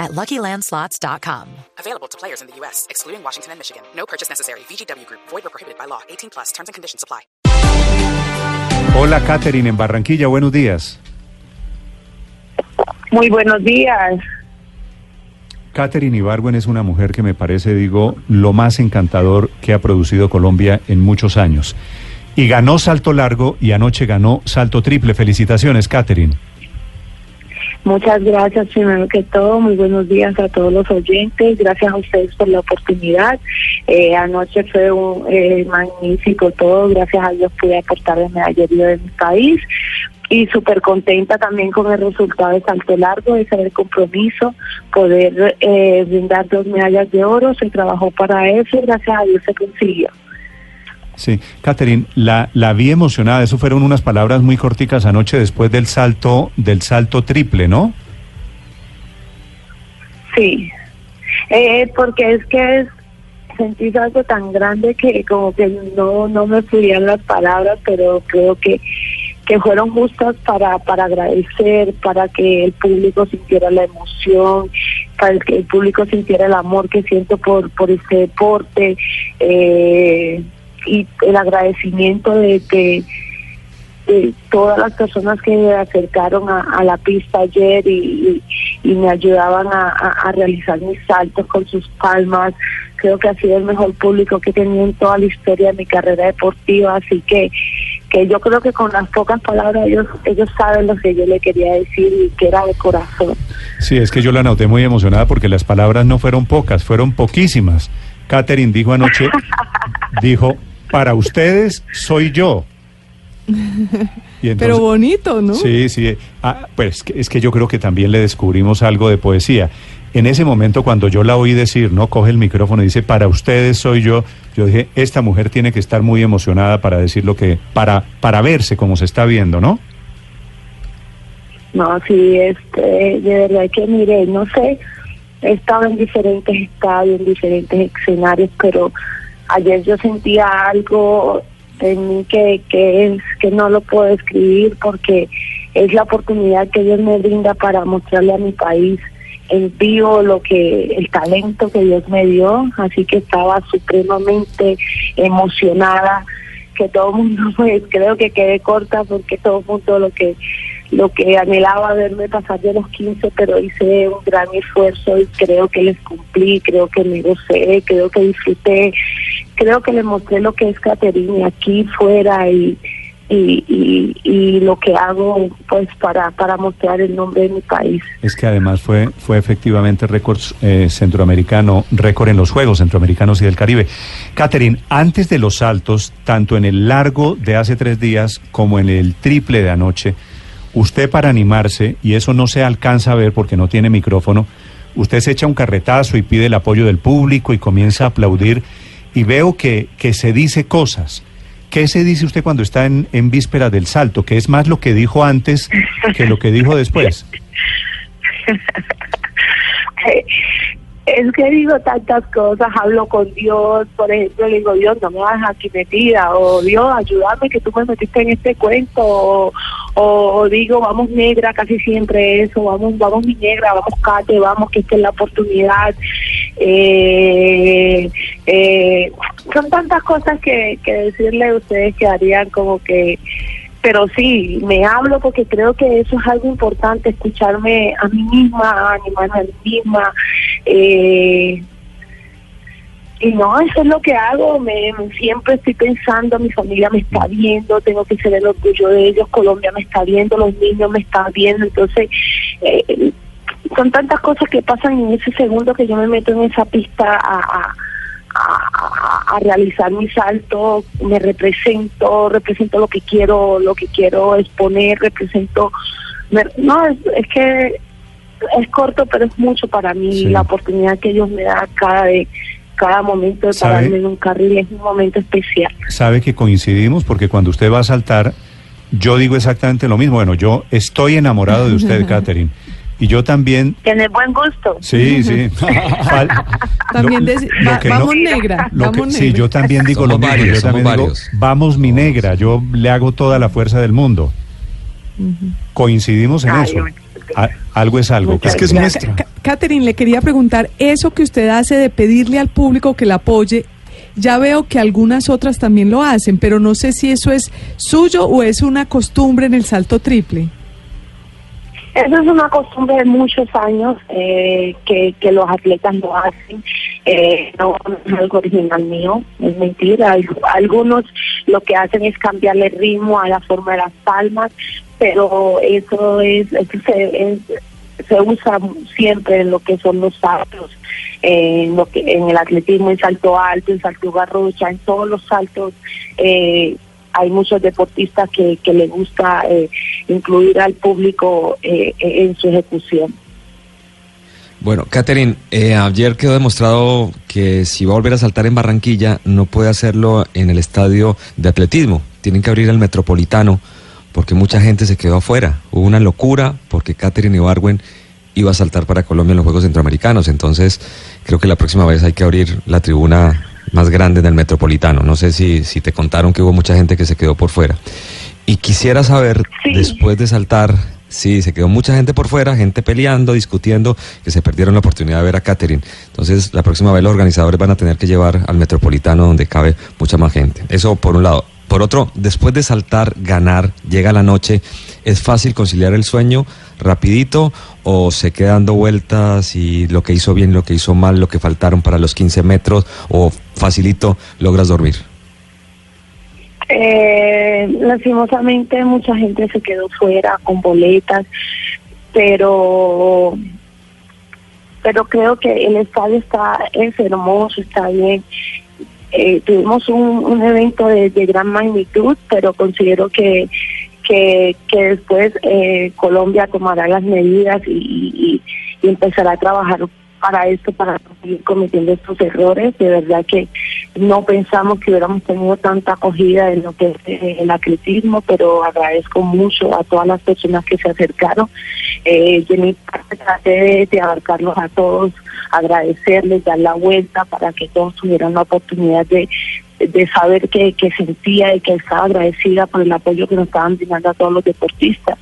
at LuckyLandSlots.com. Available to players in the U.S., excluding Washington and Michigan. No purchase necessary. VGW Group. Void or prohibited by law. 18 plus. Terms and conditions apply. Hola, Katherine, en Barranquilla. Buenos días. Muy buenos días. Katherine Ibargüen es una mujer que me parece, digo, lo más encantador que ha producido Colombia en muchos años. Y ganó salto largo y anoche ganó salto triple. Felicitaciones, Katherine. Muchas gracias, primero que todo. Muy buenos días a todos los oyentes. Gracias a ustedes por la oportunidad. Eh, anoche fue un eh, magnífico todo. Gracias a Dios pude aportar el medallería de mi país. Y súper contenta también con el resultado de salto largo, era el compromiso, poder eh, brindar dos medallas de oro. Se trabajó para eso y gracias a Dios se consiguió. Sí, Catherine, la, la vi emocionada. Eso fueron unas palabras muy corticas anoche después del salto, del salto triple, ¿no? Sí, eh, porque es que es, sentí algo tan grande que como que no, no me fluían las palabras, pero creo que, que fueron justas para, para agradecer, para que el público sintiera la emoción, para que el público sintiera el amor que siento por, por este deporte. Eh, y el agradecimiento de que de todas las personas que me acercaron a, la pista ayer y, me ayudaban a, realizar mis saltos con sus palmas. Creo que ha sido el mejor público que he tenido en toda la historia de mi carrera deportiva, así que que yo creo que con las pocas palabras ellos ellos saben lo que yo le quería decir y que era de corazón. Sí, es que yo la noté muy emocionada porque las palabras no fueron pocas, fueron poquísimas. Catherine dijo anoche, dijo, para ustedes soy yo. Pero bonito, ¿no? Sí, sí. Ah, pues es que yo creo que también le descubrimos algo de poesía. En ese momento, cuando yo la oí decir, ¿no? Coge el micrófono y dice, para ustedes soy yo, yo dije, esta mujer tiene que estar muy emocionada para decir lo que, para, para verse como se está viendo, ¿no? No, sí, este, de verdad que mire, no sé, he estado en diferentes estadios, en diferentes escenarios, pero ayer yo sentía algo en mí que, que es que no lo puedo escribir porque es la oportunidad que Dios me brinda para mostrarle a mi país en vivo lo que el talento que Dios me dio, así que estaba supremamente emocionada que todo el mundo pues creo que quedé corta porque todo el mundo lo que lo que anhelaba verme pasar de los 15, pero hice un gran esfuerzo y creo que les cumplí, creo que me gocé, creo que disfruté, creo que les mostré lo que es Caterina aquí fuera y, y, y, lo que hago pues para, para mostrar el nombre de mi país. Es que además fue, fue efectivamente récord eh, centroamericano, récord en los Juegos Centroamericanos y del Caribe. Catherine, antes de los saltos, tanto en el largo de hace tres días como en el triple de anoche, usted para animarse, y eso no se alcanza a ver porque no tiene micrófono, usted se echa un carretazo y pide el apoyo del público y comienza a aplaudir y veo que, que se dice cosas. ¿Qué se dice usted cuando está en, en víspera del salto? ¿Qué es más lo que dijo antes que lo que dijo después? es que digo tantas cosas, hablo con Dios, por ejemplo, le digo, Dios, no me vas aquí metida, o Dios, ayúdame que tú me metiste en este cuento, o, digo, vamos negra, casi siempre eso, vamos, vamos mi negra, vamos Cate, vamos, que esta es la oportunidad. Eh, eh, son tantas cosas que, que decirle a ustedes que harían como que pero sí, me hablo porque creo que eso es algo importante, escucharme a mí misma, animarme a mí misma, eh, y no, eso es lo que hago, me, siempre estoy pensando, mi familia me está viendo, tengo que ser el orgullo de ellos, Colombia me está viendo, los niños me están viendo, entonces eh, son tantas cosas que pasan en ese segundo que yo me meto en esa pista a, a, realizar mi salto, me represento, represento lo que quiero, lo que quiero exponer, represento, no, es, es que es corto, pero es mucho para mí la oportunidad que Dios me da cada vez cada momento de ¿Sabe? pararme en un carril es un momento especial. Sabe que coincidimos porque cuando usted va a saltar, yo digo exactamente lo mismo. Bueno, yo estoy enamorado de usted, Catherine. Y yo también Tiene buen gusto. Sí, sí. Fal- También va- que vamos negra, lo que- vamos sí, negra. yo también digo Somos lo mismo. varios, yo también digo, vamos mi negra, yo le hago toda la fuerza del mundo. Coincidimos en Ay, eso. bueno. A- algo es algo. Muchas Es que es Catherine, le quería preguntar, eso que usted hace de pedirle al público que la apoye, ya veo que algunas otras también lo hacen, pero no sé si eso es suyo o es una costumbre en el salto triple. Eso es una costumbre de muchos años eh, que, que los atletas lo hacen. Eh, no es algo original mío, es mentira. Al- Algunos lo que hacen es cambiarle ritmo a la forma de las palmas, pero eso es, eso se, es- se usa siempre en lo que son los saltos, en lo que en el atletismo, en salto alto, en salto garrocha, en todos los saltos. Eh, hay muchos deportistas que, que gusta eh, incluir al público eh, eh, en su ejecución. Bueno, Catherine, eh, ayer quedó demostrado que si va a volver a saltar en Barranquilla, no puede hacerlo en el estadio de atletismo. Tienen que abrir el metropolitano porque mucha gente se quedó afuera. Hubo una locura porque Catherine Ibarwen iba a saltar para Colombia en los Juegos Centroamericanos. Entonces, creo que la próxima vez hay que abrir la tribuna más grande en el metropolitano. No sé si, si te contaron que hubo mucha gente que se quedó por fuera. Y quisiera saber, Sí. después de saltar, sí, se quedó mucha gente por fuera, gente peleando, discutiendo, que se perdieron la oportunidad de ver a Catherine. Entonces, la próxima vez los organizadores van a tener que llevar al Metropolitano donde cabe mucha más gente. Eso por un lado. Por otro, después de saltar, ganar, llega la noche, ¿es fácil conciliar el sueño rapidito o se queda dando vueltas y lo que hizo bien, lo que hizo mal, lo que faltaron para los 15 metros o facilito logras dormir? Eh, lastimosamente mucha gente se quedó fuera con boletas, pero pero creo que el estadio está es hermoso, está bien. Eh, tuvimos un, evento de, gran magnitud, pero considero que que, después eh, Colombia tomará las medidas y, empezará a trabajar para esto, para no seguir cometiendo estos errores. De verdad que no pensamos que hubiéramos tenido tanta acogida en lo que es eh, el atletismo, pero agradezco mucho a todas las personas que se acercaron. Eh, de mi parte traté de abarcarlos a todos, agradecerles, dar la vuelta para que todos tuvieran la oportunidad de, de saber que, que sentía y que estaba agradecida por el apoyo que nos estaban brindando a todos los deportistas.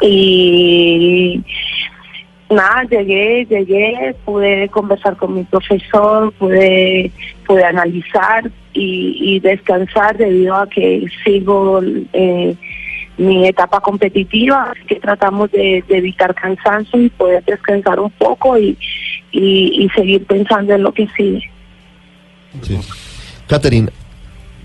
Y nada, llegué, llegué, pude conversar con mi profesor, pude, pude analizar y, y descansar debido a que sigo eh, mi etapa competitiva, así que tratamos de, evitar cansancio y poder descansar un poco y, y, y seguir pensando en lo que sigue. Sí. Catherine,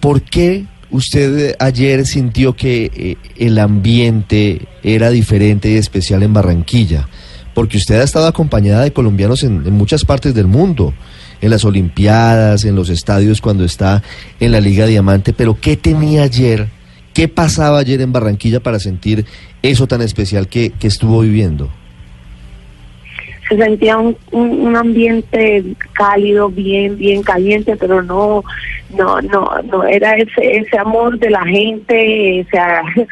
¿por qué usted ayer sintió que eh, el ambiente era diferente y especial en Barranquilla? Porque usted ha estado acompañada de colombianos en, en muchas partes del mundo, en las Olimpiadas, en los estadios cuando está en la Liga Diamante, pero ¿qué tenía ayer? ¿Qué pasaba ayer en Barranquilla para sentir eso tan especial que, que estuvo viviendo? se sentía un, un, ambiente cálido, bien, bien caliente, pero no, no, no, no era ese, ese amor de la gente, o sea,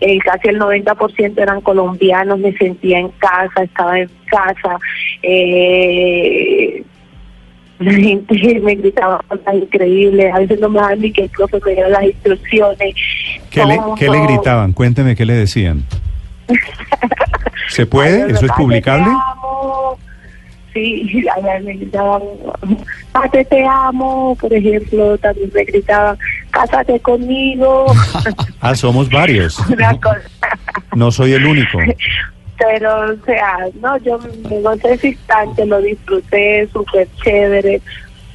eh, casi el 90% eran colombianos, me sentía en casa, estaba en casa, eh, la gente me gritaba cosas increíbles, a veces no me daban ni que el profe me las instrucciones. ¿Qué le, qué le gritaban? Cuénteme qué le decían. ¿Se puede? Ay, ¿Eso es publicable? te amo. Sí, me gritaban, Pate, te amo, por ejemplo, también me gritaban, cásate conmigo, Ah, somos varios. una cosa. No soy el único. Pero, o sea, no, yo me gocé ese instante, lo disfruté, súper chévere.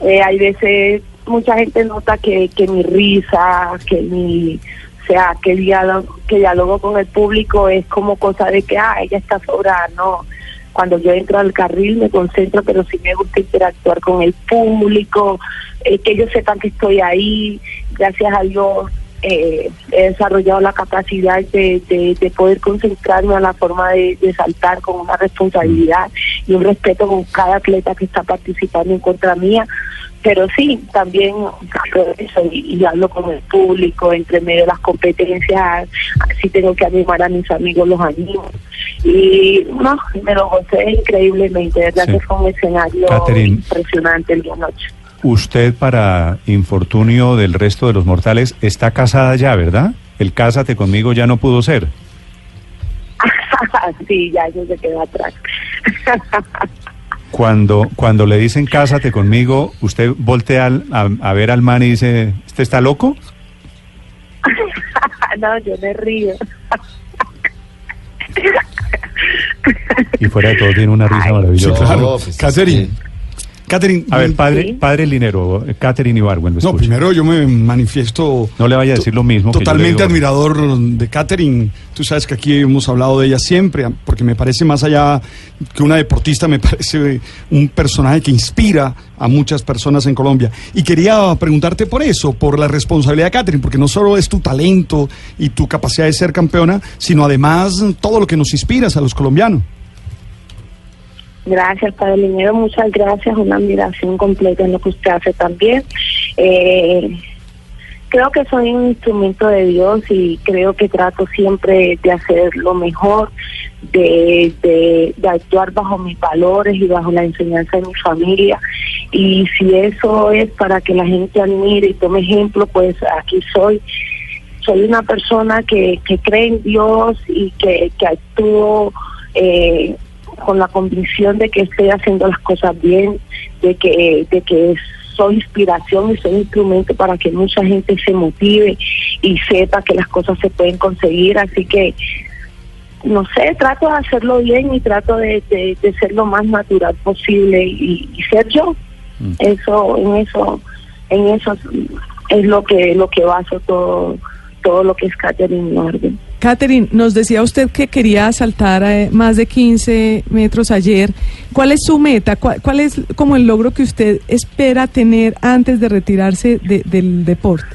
Eh, hay veces, mucha gente nota que, que mi risa, que mi, sea, que diálogo, que diálogo con el público es como cosa de que, ah, ella está sobrada, no. Cuando yo entro al carril me concentro, pero sí me gusta interactuar con el público, eh, que ellos sepan que estoy ahí, gracias a Dios eh, he desarrollado la capacidad de, de, de poder concentrarme a la forma de, de saltar con una responsabilidad y un respeto con cada atleta que está participando en contra mía. Pero sí, también y, y hablo con el público entre medio de las competencias. Si tengo que animar a mis amigos, los animo. Y no, me lo gocé increíblemente. Verdad Sí. que fue un escenario Catherine. impresionante el día noche. Usted, para infortunio del resto de los mortales, está casada ya, ¿verdad? El cásate conmigo ya no pudo ser. sí, ya eso se quedó atrás. Cuando, cuando le dicen cásate conmigo, usted voltea al- a, a ver al man y dice, ¿este está loco? no, yo me río. Y fuera de todo tiene una risa Ay, maravillosa. claro. pues, Catherine. A ver, padre, Sí. padre Linero, Catherine Ibargüen, no, primero yo me manifiesto No le vaya a decir lo mismo. que yo le totalmente admirador de Catherine. Tú sabes que aquí hemos hablado de ella siempre, porque me parece más allá que una deportista, me parece un personaje que inspira a muchas personas en Colombia. Y quería preguntarte por eso, por la responsabilidad de Catherine, porque no solo es tu talento y tu capacidad de ser campeona, sino además todo lo que nos inspiras a los colombianos. Gracias, Padre Linero, muchas gracias, una admiración completa en lo que usted hace también. Eh, creo que soy un instrumento de Dios y creo que trato siempre de hacer lo mejor, de, de, de actuar bajo mis valores y bajo la enseñanza de mi familia. Y si eso es para que la gente admire y tome ejemplo, pues aquí soy. Soy una persona que, que cree en Dios y que, que actúo eh, con la convicción de que estoy haciendo las cosas bien, de que, de que soy inspiración y soy instrumento para que mucha gente se motive y sepa que las cosas se pueden conseguir. Así que, no sé, trato de hacerlo bien y trato de, de, de ser lo más natural posible y, y ser yo. Eso, en eso, en eso es lo que, lo que baso todo, todo lo que es Catherine Orden. Catherine, nos decía usted que quería saltar eh, más de 15 metros ayer. ¿Cuál es su meta? ¿Cuál, cuál es como el logro que usted espera tener antes de retirarse de- del deporte?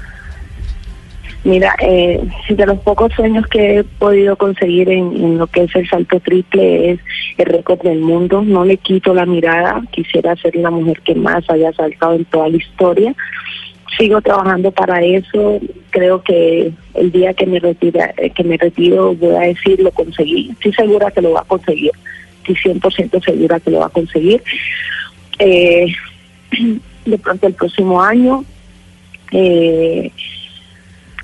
Mira, eh, de los pocos sueños que he podido conseguir en, en lo que es el salto triple es el récord del mundo. No le quito la mirada. Quisiera ser la mujer que más haya saltado en toda la historia. Sigo trabajando para eso. Creo que el día que me retira, eh, que me retiro voy a decir lo conseguí. Estoy segura que lo va a conseguir. Estoy 100% segura que lo va a conseguir. Eh, de pronto el próximo año. Eh,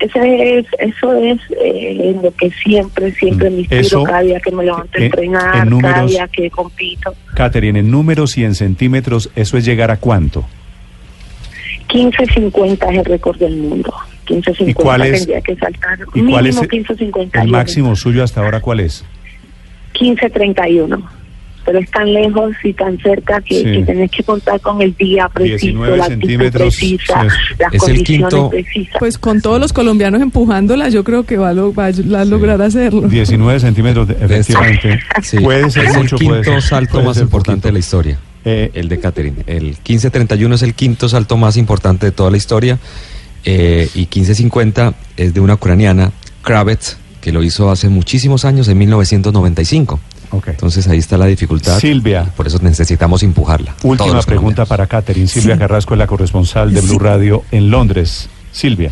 ese es, eso es eh, en lo que siempre, siempre me inspiro Eso, cada día que me levanto a entrenar, en cada día que compito. Catherine, en números y en centímetros, ¿eso es llegar a cuánto? 15.50 es el récord del mundo. 15.50 ¿Y cuál es- tendría que saltar. ¿Y cuál es mínimo el, 15.50. el máximo suyo hasta ahora cuál es? 15.31. Pero es tan lejos y tan cerca que, Sí. que tenés que contar con el día preciso, 19 la centímetros, precisa, sí. las Es el condiciones quinto- precisas. Pues con todos los colombianos empujándola, yo creo que va a, lo- va a lograr hacerlo. 19 centímetros, efectivamente. Sí, Puede ser es mucho, el puede quinto ser- salto puede más ser importante poquito. de la historia. Eh, el de Catherine. El 1531 es el quinto salto más importante de toda la historia. eh, y 1550 es de una ucraniana, Kravets, que lo hizo hace muchísimos años, en 1995. ok. Entonces ahí está la dificultad. Silvia. Por eso necesitamos empujarla. Última pregunta para Catherine. Silvia Sí. Carrasco es la corresponsal de Blue Sí. Radio en Londres. Silvia.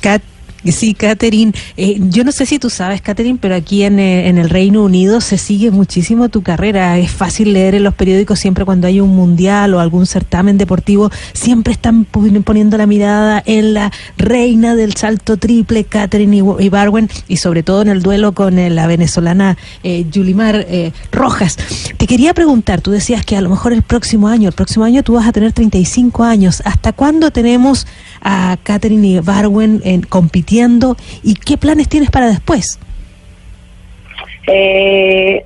Cat- Sí, Catherine. Eh, yo no sé si tú sabes, Catherine, pero aquí en, eh, en el Reino Unido se sigue muchísimo tu carrera. Es fácil leer en los periódicos siempre cuando hay un mundial o algún certamen deportivo, siempre están poniendo la mirada en la reina del salto triple, Catherine Ibarwen, y sobre todo en el duelo con eh, la venezolana eh, Yulimar eh, Rojas. Te quería preguntar, tú decías que a lo mejor el próximo año, el próximo año tú vas a tener 35 años. ¿Hasta cuándo tenemos a Catherine Barwen en, compitiendo y qué planes tienes para después? Eh,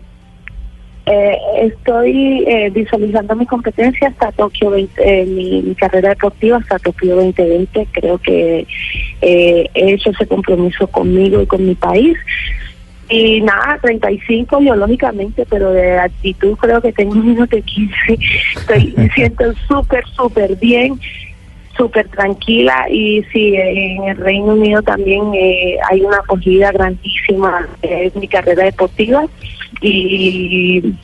eh, estoy eh, visualizando mi competencia hasta Tokio 20, eh, mi, mi carrera deportiva hasta Tokio 2020. Creo que eh, he hecho ese compromiso conmigo y con mi país. Y nada, 35 biológicamente, pero de actitud creo que tengo menos de 15. Estoy, me siento súper, súper bien. Súper tranquila y sí, en el Reino Unido también eh, hay una acogida grandísima, es mi carrera deportiva y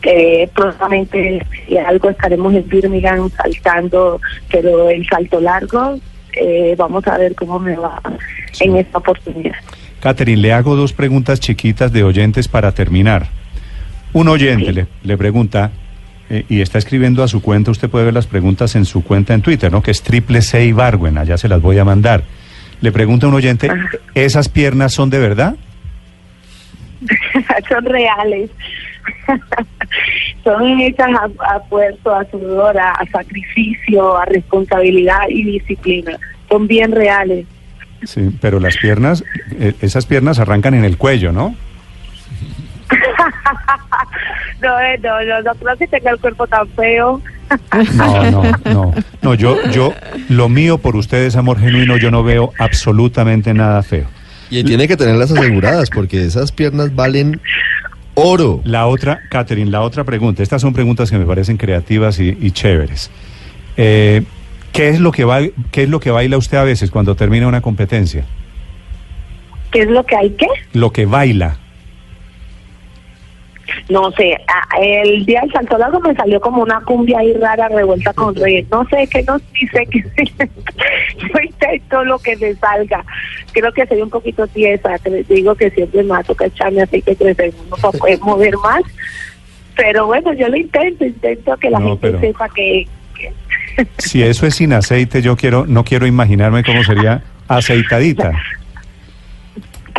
que próximamente si algo estaremos en Birmingham saltando, pero el salto largo, eh, vamos a ver cómo me va en esta oportunidad. Catherine, le hago dos preguntas chiquitas de oyentes para terminar. Un oyente le, le pregunta, eh, y está escribiendo a su cuenta, usted puede ver las preguntas en su cuenta en Twitter, ¿no? Que es triple C y Barwen, allá se las voy a mandar. Le pregunta a un oyente, ¿esas piernas son de verdad? son reales. son hechas a, a esfuerzo, a sudor, a, a sacrificio, a responsabilidad y disciplina. Son bien reales. Sí, pero las piernas, eh, esas piernas arrancan en el cuello, ¿no? no, eh, no, no, no creo que tenga el cuerpo tan feo. No, no, no. No, yo, yo, lo mío por ustedes, amor genuino, yo no veo absolutamente nada feo. Y tiene que tenerlas aseguradas porque esas piernas valen oro. La otra, Catherine, la otra pregunta. Estas son preguntas que me parecen creativas y, y chéveres. Eh, ¿qué, es lo que va, ¿Qué es lo que baila usted a veces cuando termina una competencia? ¿Qué es lo que hay que? Lo que baila. No sé, a- el día del salto largo me salió como una cumbia ahí rara revuelta con reyes. No sé qué nos dice que yo intento lo que me salga. Creo que soy un poquito tiesa, les digo que siempre me toca echarme aceite crecer uno para poder mover más. Pero bueno, yo lo intento, intento que la No, gente pero- sepa que, que Si eso es sin aceite, yo quiero, no quiero imaginarme cómo sería aceitadita.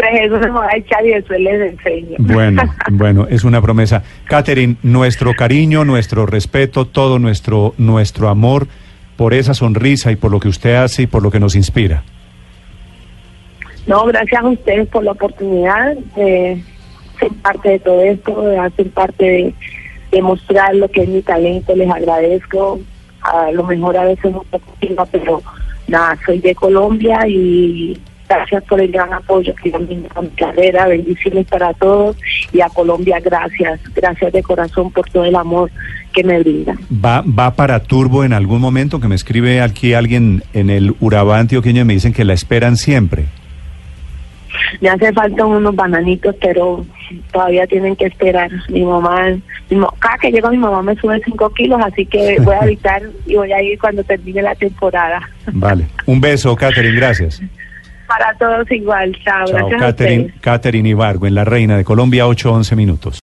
Eso me va a echar y después les enseño. Bueno, bueno, es una promesa. Catherine, nuestro cariño, nuestro respeto, todo nuestro, nuestro amor por esa sonrisa y por lo que usted hace y por lo que nos inspira. No, gracias a ustedes por la oportunidad de ser parte de todo esto, de hacer parte de, de mostrar lo que es mi talento. Les agradezco. A lo mejor a veces un poco tímida, pero nada, soy de Colombia y gracias por el gran apoyo que a mi carrera. Bendiciones para todos y a Colombia, gracias. Gracias de corazón por todo el amor que me brindan. ¿Va, ¿Va para Turbo en algún momento? Que me escribe aquí alguien en el Urabá antioqueño y me dicen que la esperan siempre. Me hace falta unos bananitos, pero todavía tienen que esperar. Mi mamá, mi cada que llego mi mamá me sube 5 kilos, así que voy a evitar y voy a ir cuando termine la temporada. Vale. Un beso, Catherine, gracias. Para todos igual, chao. Chao, gracias a Catherine, ustedes. Catherine Ibargo, en La Reina de Colombia, 8-11 minutos.